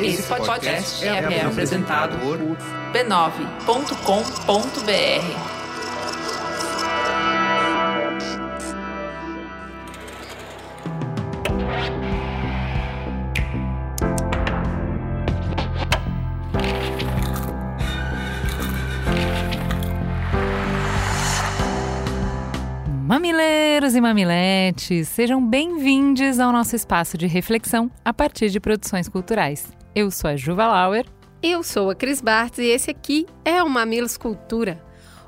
Esse podcast é, é apresentado por b9.com.br. Mamileiros e mamiletes, sejam bem-vindos ao nosso espaço de reflexão a partir de produções culturais. Eu sou a Juva Lauer. Eu sou a Cris Bartz e esse aqui é o Mamilos Cultura.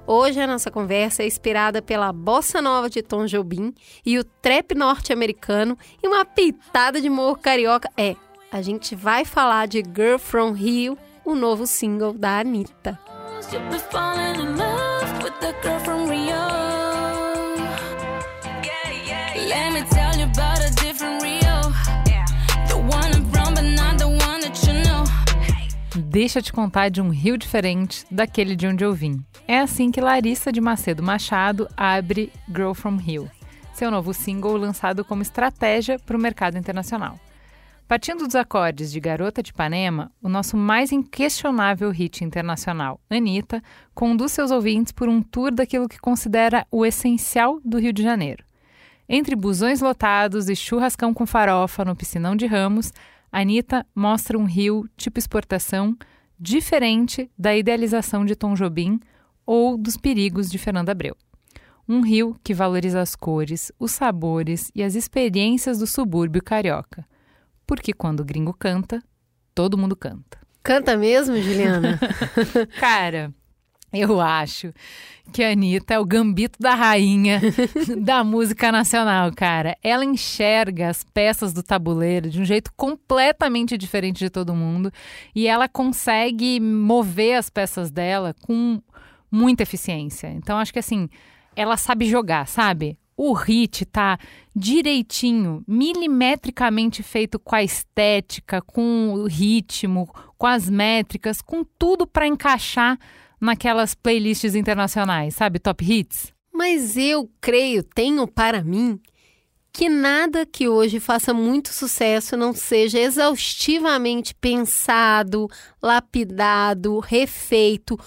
Hoje a nossa conversa é inspirada pela bossa nova de Tom Jobim e o trap norte-americano e uma pitada de morro carioca. É, a gente vai falar de Girl From Rio, o novo single da Anitta. Deixa te contar de um rio diferente daquele de onde eu vim. É assim que Larissa de Macedo Machado abre Girl From Rio, seu novo single lançado como estratégia para o mercado internacional. Partindo dos acordes de Garota de Ipanema, o nosso mais inquestionável hit internacional, Anitta, conduz seus ouvintes por um tour daquilo que considera o essencial do Rio de Janeiro. Entre busões lotados e churrascão com farofa no piscinão de Ramos, Anitta mostra um rio tipo exportação diferente da idealização de Tom Jobim ou dos perigos de Fernanda Abreu. Um rio que valoriza as cores, os sabores e as experiências do subúrbio carioca. Porque quando o gringo canta, todo mundo canta. Canta mesmo, Juliana? Cara, eu acho que a Anitta é o gambito da rainha da música nacional, cara. Ela enxerga as peças do tabuleiro de um jeito completamente diferente de todo mundo e ela consegue mover as peças dela com muita eficiência. Então, acho que assim, ela sabe jogar, sabe? O hit tá direitinho, milimetricamente feito com a estética, com o ritmo, com as métricas, com tudo para encaixar naquelas playlists internacionais, sabe? Top hits. Mas eu creio, tenho para mim, que nada que hoje faça muito sucesso não seja exaustivamente pensado, lapidado, refeito.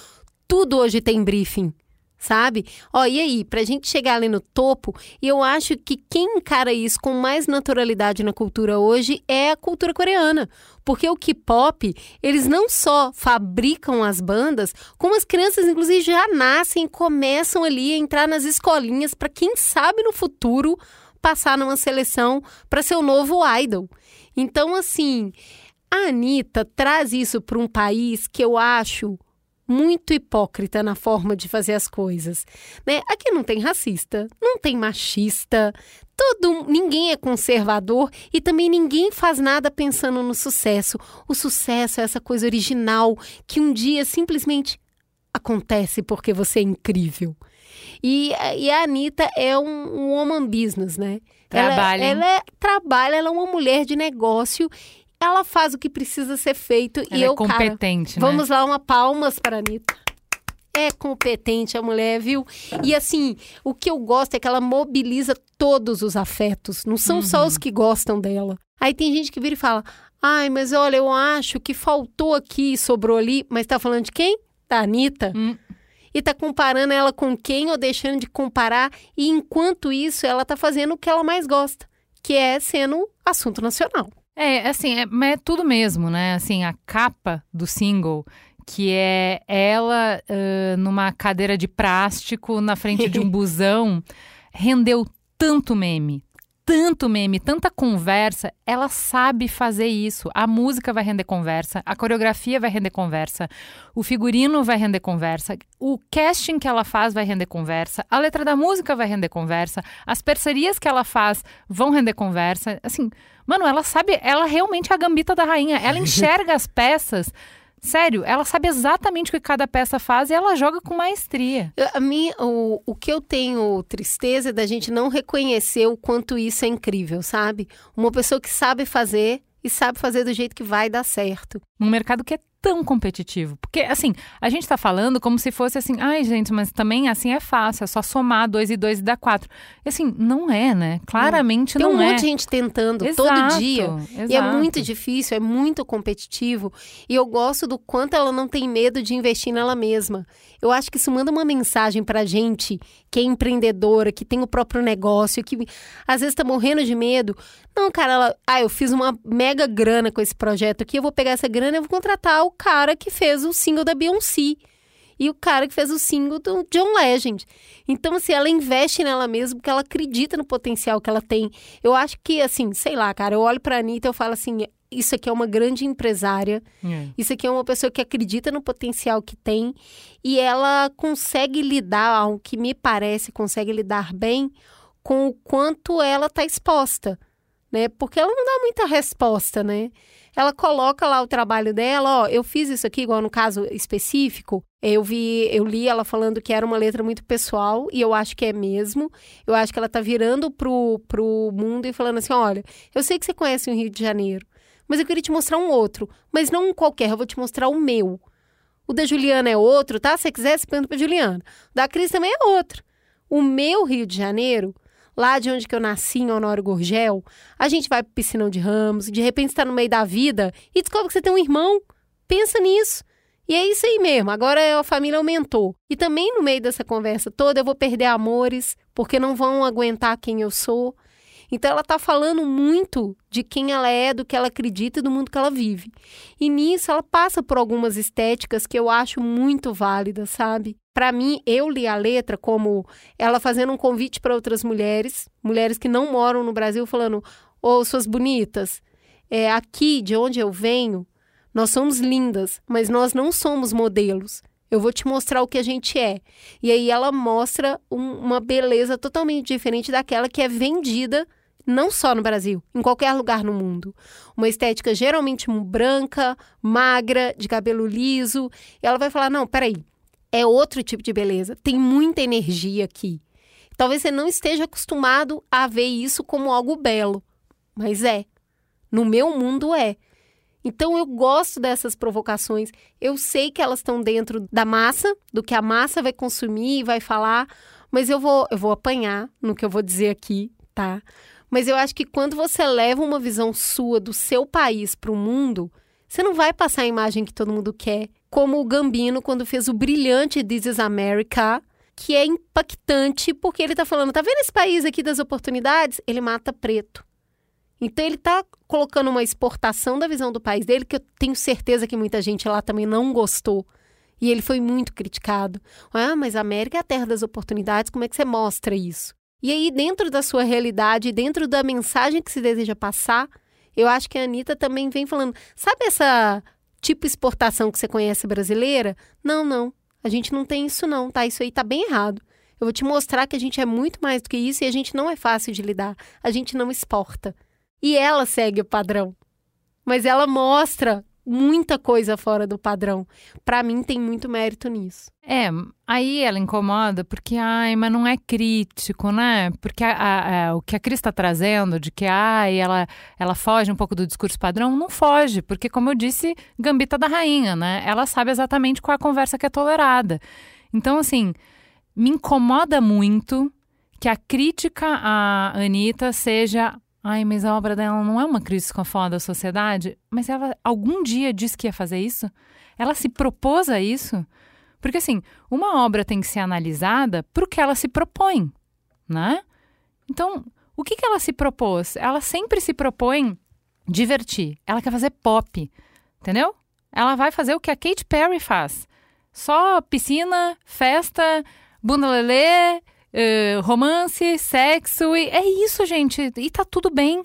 Tudo hoje tem briefing sabe? Ó, e aí, pra gente chegar ali no topo, e eu acho que quem encara isso com mais naturalidade na cultura hoje é a cultura coreana. Porque o K-pop, eles não só fabricam as bandas, como as crianças, inclusive, já nascem começam ali a entrar nas escolinhas para quem sabe no futuro passar numa seleção para ser o novo idol. Então, assim, a Anitta traz isso para um país que eu acho muito hipócrita na forma de fazer as coisas. Né? Aqui não tem racista, não tem machista, todo, ninguém é conservador e também ninguém faz nada pensando no sucesso. O sucesso é essa coisa original que um dia simplesmente acontece porque você é incrível. E, e a Anitta é um, um woman business, né? Trabalha. Ela, ela é, trabalha, ela é uma mulher de negócio ela faz o que precisa ser feito ela e é eu, competente, cara, né? vamos lá, uma palmas para a Anitta. É competente a mulher, viu? E assim, o que eu gosto é que ela mobiliza todos os afetos, não são uhum. só os que gostam dela. Aí tem gente que vira e fala: ai, mas olha, eu acho que faltou aqui e sobrou ali. Mas tá falando de quem? Da Anitta. Hum. E tá comparando ela com quem ou deixando de comparar. E enquanto isso, ela tá fazendo o que ela mais gosta, que é sendo assunto nacional. É, assim, é, é tudo mesmo, né? Assim, a capa do single que é ela uh, numa cadeira de plástico na frente de um busão, rendeu tanto meme, tanto meme, tanta conversa, ela sabe fazer isso. A música vai render conversa, a coreografia vai render conversa, o figurino vai render conversa, o casting que ela faz vai render conversa, a letra da música vai render conversa, as parcerias que ela faz vão render conversa. Assim, mano, ela sabe, ela realmente é a gambita da rainha. Ela enxerga as peças Sério, ela sabe exatamente o que cada peça faz e ela joga com maestria. A mim, o, o que eu tenho tristeza é da gente não reconhecer o quanto isso é incrível, sabe? Uma pessoa que sabe fazer e sabe fazer do jeito que vai dar certo. Um mercado que é tão competitivo. Porque, assim, a gente tá falando como se fosse assim, ai, gente, mas também assim é fácil, é só somar dois e dois e dar quatro. E assim, não é, né? Claramente Tem não um é. monte de gente tentando Exato, todo dia. E é exato. muito difícil, é muito competitivo. E eu gosto do quanto ela não tem medo de investir nela mesma. Eu acho que isso manda uma mensagem pra gente que é empreendedora, que tem o próprio negócio, que às vezes tá morrendo de medo. Não, cara, ela, ah, eu fiz uma mega grana com esse projeto aqui, eu vou pegar essa grana e vou contratar o cara que fez o single da Beyoncé. E o cara que fez o single do John Legend. Então, assim, ela investe nela mesma porque ela acredita no potencial que ela tem. Eu acho que, assim, sei lá, cara, eu olho pra Anitta e eu falo assim: isso aqui é uma grande empresária. É. Isso aqui é uma pessoa que acredita no potencial que tem e ela consegue lidar, ao que me parece, consegue lidar bem com o quanto ela está exposta, né? Porque ela não dá muita resposta, né? Ela coloca lá o trabalho dela, ó, eu fiz isso aqui, igual no caso específico, eu vi, eu li ela falando que era uma letra muito pessoal, e eu acho que é mesmo. Eu acho que ela tá virando pro, pro mundo e falando assim: olha, eu sei que você conhece o Rio de Janeiro, mas eu queria te mostrar um outro, mas não um qualquer, eu vou te mostrar o meu. O da Juliana é outro, tá? Se você quiser, você pergunta pra Juliana. O da Cris também é outro. O meu Rio de Janeiro, lá de onde que eu nasci, em Honório Gorgel, a gente vai pro Piscinão de Ramos, de repente está no meio da vida e descobre que você tem um irmão. Pensa nisso. E é isso aí mesmo, agora a família aumentou. E também no meio dessa conversa toda eu vou perder amores, porque não vão aguentar quem eu sou. Então ela está falando muito de quem ela é, do que ela acredita e do mundo que ela vive. E nisso ela passa por algumas estéticas que eu acho muito válidas, sabe? Para mim, eu li a letra como ela fazendo um convite para outras mulheres, mulheres que não moram no Brasil, falando: Ô, suas bonitas, é, aqui de onde eu venho, nós somos lindas, mas nós não somos modelos. Eu vou te mostrar o que a gente é. E aí ela mostra um- uma beleza totalmente diferente daquela que é vendida não só no Brasil, em qualquer lugar no mundo. Uma estética geralmente branca, magra, de cabelo liso. E ela vai falar: não, peraí, é outro tipo de beleza. Tem muita energia aqui. Talvez você não esteja acostumado a ver isso como algo belo, mas é. No meu mundo é. Então eu gosto dessas provocações. Eu sei que elas estão dentro da massa, do que a massa vai consumir e vai falar, mas eu vou, eu vou apanhar no que eu vou dizer aqui, tá? Mas eu acho que quando você leva uma visão sua do seu país para o mundo, você não vai passar a imagem que todo mundo quer, como o Gambino quando fez o brilhante This is America, que é impactante porque ele tá falando, tá vendo esse país aqui das oportunidades? Ele mata preto. Então ele tá colocando uma exportação da visão do país dele que eu tenho certeza que muita gente lá também não gostou. E ele foi muito criticado. Ah, mas a América é a terra das oportunidades, como é que você mostra isso? E aí, dentro da sua realidade, dentro da mensagem que se deseja passar, eu acho que a Anitta também vem falando, sabe essa tipo exportação que você conhece brasileira? Não, não. A gente não tem isso não, tá? Isso aí tá bem errado. Eu vou te mostrar que a gente é muito mais do que isso e a gente não é fácil de lidar. A gente não exporta. E ela segue o padrão. Mas ela mostra muita coisa fora do padrão. Pra mim tem muito mérito nisso. É, aí ela incomoda porque, ai, mas não é crítico, né? Porque a- a- a- o que a Cris está trazendo de que, ai, ela, ela foge um pouco do discurso padrão, não foge, porque, como eu disse, gambita da rainha, né? Ela sabe exatamente qual é a conversa que é tolerada. Então, assim, me incomoda muito que a crítica à Anitta seja. Ai, mas a obra dela não é uma crítica foda da sociedade. Mas ela algum dia disse que ia fazer isso? Ela se propôs a isso? Porque, assim, uma obra tem que ser analisada para o que ela se propõe, né? Então, o que, que ela se propôs? Ela sempre se propõe divertir. Ela quer fazer pop, entendeu? Ela vai fazer o que a Katy Perry faz. Só piscina, festa, bunda lelê, eh, romance, sexo. E é isso, gente. E tá tudo bem.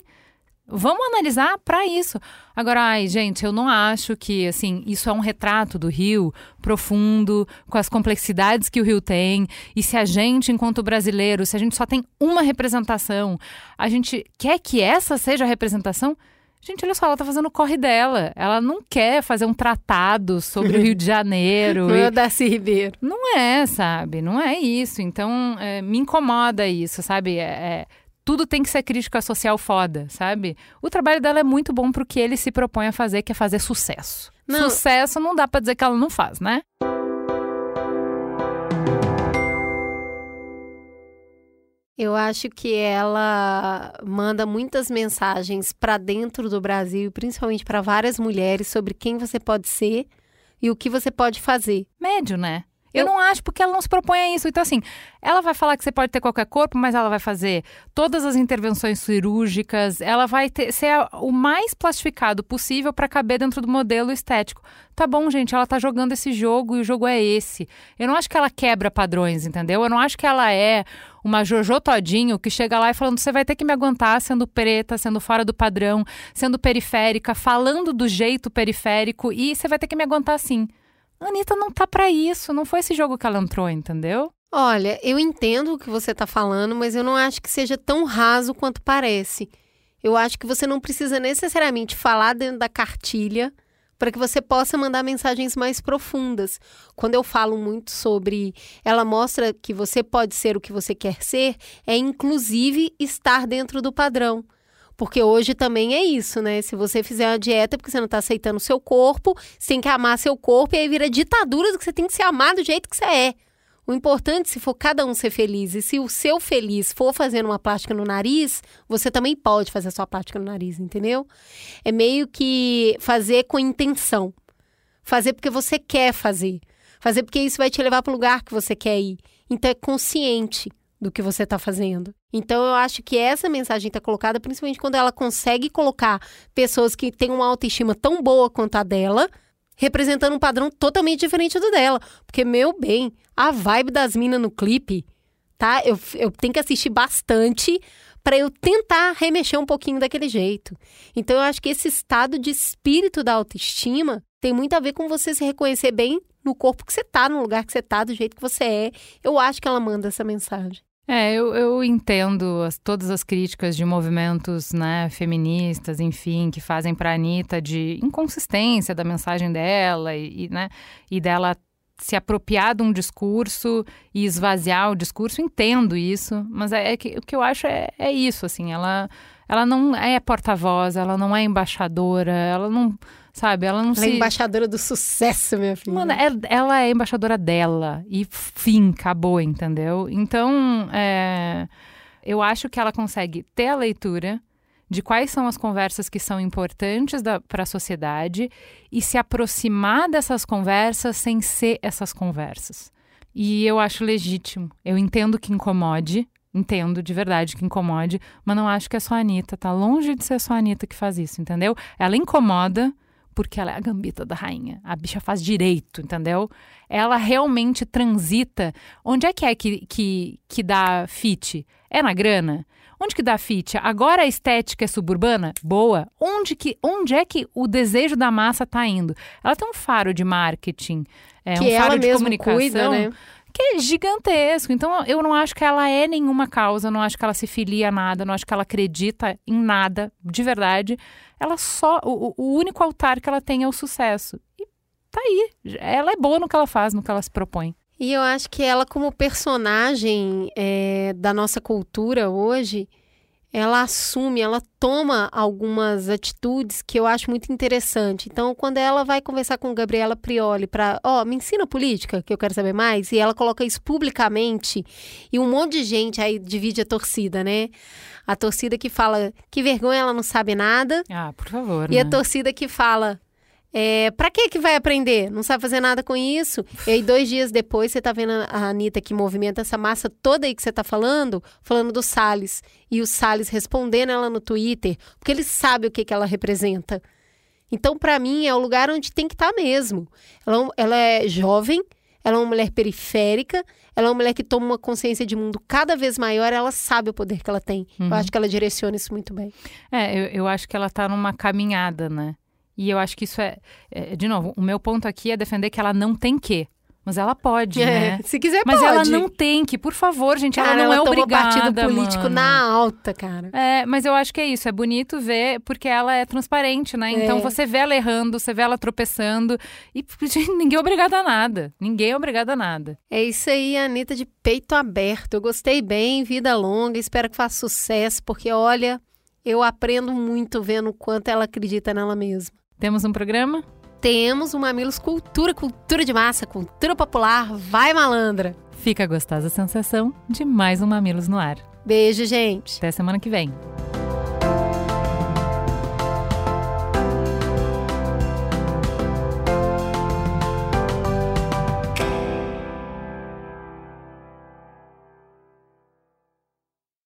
Vamos analisar para isso. Agora, ai, gente, eu não acho que, assim, isso é um retrato do Rio profundo, com as complexidades que o Rio tem. E se a gente, enquanto brasileiro, se a gente só tem uma representação, a gente quer que essa seja a representação? Gente, olha só, ela tá fazendo o corre dela. Ela não quer fazer um tratado sobre o Rio de Janeiro. Não e- é o Darcy Ribeiro. não é, sabe? Não é isso. Então, é, me incomoda isso, sabe? É, é, tudo tem que ser crítica social foda, sabe? O trabalho dela é muito bom pro que ele se propõe a fazer, que é fazer sucesso. Não. Sucesso não dá pra dizer que ela não faz, né? Eu acho que ela manda muitas mensagens para dentro do Brasil, principalmente para várias mulheres, sobre quem você pode ser e o que você pode fazer. Médio, né? Eu, Eu- não acho porque ela não se propõe a isso. Então, assim, ela vai falar que você pode ter qualquer corpo, mas ela vai fazer todas as intervenções cirúrgicas, ela vai ter, ser a- o mais plastificado possível para caber dentro do modelo estético. Tá bom, gente, ela tá jogando esse jogo e o jogo é esse. Eu não acho que ela quebra padrões, entendeu? Eu não acho que ela é uma Jojo Todinho que chega lá e falando: você vai ter que me aguentar sendo preta, sendo fora do padrão, sendo periférica, falando do jeito periférico e você vai ter que me aguentar assim. A Anitta não tá pra isso, não foi esse jogo que ela entrou, entendeu? Olha, eu entendo o que você está falando, mas eu não acho que seja tão raso quanto parece. Eu acho que você não precisa necessariamente falar dentro da cartilha para que você possa mandar mensagens mais profundas. Quando eu falo muito sobre ela mostra que você pode ser o que você quer ser, é inclusive estar dentro do padrão. Porque hoje também é isso, né? Se você fizer uma dieta porque você não está aceitando o seu corpo, você tem que amar seu corpo e aí vira ditadura do que você tem que se amar do jeito que você é. O importante, se for cada um ser feliz, e se o seu feliz for fazendo uma plástica no nariz, você também pode fazer a sua plástica no nariz, entendeu? É meio que fazer com intenção. Fazer porque você quer fazer. Fazer porque isso vai te levar para o lugar que você quer ir. Então é consciente do que você está fazendo. Então eu acho que essa mensagem está colocada principalmente quando ela consegue colocar pessoas que têm uma autoestima tão boa quanto a dela, representando um padrão totalmente diferente do dela. Porque, meu bem, a vibe das minas no clipe, tá? Eu, eu tenho que assistir bastante para eu tentar remexer um pouquinho daquele jeito. Então, eu acho que esse estado de espírito da autoestima tem muito a ver com você se reconhecer bem no corpo que você tá, no lugar que você tá, do jeito que você é. Eu acho que ela manda essa mensagem. É, eu, eu entendo as- todas as críticas de movimentos né, feministas, enfim, que fazem pra Anitta de inconsistência da mensagem dela e, e, né, e dela se apropriar de um discurso e esvaziar o discurso. Entendo isso, mas é, é que, o que eu acho é, é isso, assim, ela, ela não é porta-voz, ela não é embaixadora, ela não, sabe, ela não Ela é se... embaixadora do sucesso, minha filha. Mano, é- ela é embaixadora dela. E fim, acabou, entendeu? Então, é, eu acho que ela consegue ter a leitura de quais são as conversas que são importantes para a sociedade e se aproximar dessas conversas sem ser essas conversas. E eu acho legítimo. Eu entendo que incomode, entendo de verdade que incomode, mas não acho que é só a Anitta. Tá longe de ser só a Anitta que faz isso, entendeu? Ela incomoda porque ela é a gambita da rainha. A bicha faz direito, entendeu? Ela realmente transita. Onde é que é que, que, que dá fit? É na grana? Onde que dá fit? Agora a estética é suburbana? Boa. Onde, que, onde é que o desejo da massa tá indo? Ela tem um faro de marketing, é, que um faro de comunicação cuida, né? que é gigantesco. Então, eu não acho que ela é nenhuma causa, não acho que ela se filia a nada, não acho que ela acredita em nada, de verdade. Ela só. O, o único altar que ela tem é o sucesso. E tá aí. Ela é boa no que ela faz, no que ela se propõe. E eu acho que ela, como personagem é, da nossa cultura hoje, ela assume, ela toma algumas atitudes que eu acho muito interessante. Então, quando ela vai conversar com Gabriela Prioli para, ó, me ensina política, que eu quero saber mais, e ela coloca isso publicamente, e um monte de gente aí divide a torcida, né? A torcida que fala que vergonha, ela não sabe nada, Ah, por favor. e né? a torcida que fala, é, pra que que vai aprender? Não sabe fazer nada com isso? E aí, dois dias depois, você tá vendo a Anitta que movimenta essa massa toda aí que você tá falando, falando do Salles. E o Salles respondendo ela no Twitter, porque ele sabe o que que ela representa. Então, pra mim, é o lugar onde tem que estar mesmo. Ela, ela é jovem, ela é uma mulher periférica, ela é uma mulher que toma uma consciência de mundo cada vez maior, ela sabe o poder que ela tem. Eu acho que ela direciona isso muito bem. É, eu, eu acho que ela tá numa caminhada, né? E eu acho que isso é, é, De novo, o meu ponto aqui é defender que ela não tem que. Mas ela pode, É, né? Se quiser, Mas pode. ela não tem que, por favor, gente, Cara, ela não é tomou obrigada, partido político mano. na alta, cara. É, mas eu acho que é isso, é bonito ver, porque ela é transparente, né? Então É. você vê ela errando, você vê ela tropeçando, e gente, ninguém é obrigado a nada. Ninguém é obrigado a nada. É isso aí, Anitta de peito aberto. Eu gostei bem, vida longa, espero que faça sucesso, porque olha, eu aprendo muito vendo o quanto ela acredita nela mesma. Temos um programa? Temos o Mamilos Cultura, cultura de massa, cultura popular, vai malandra. Fica a gostosa sensação de mais um Mamilos no ar. Beijo, gente. Até semana que vem.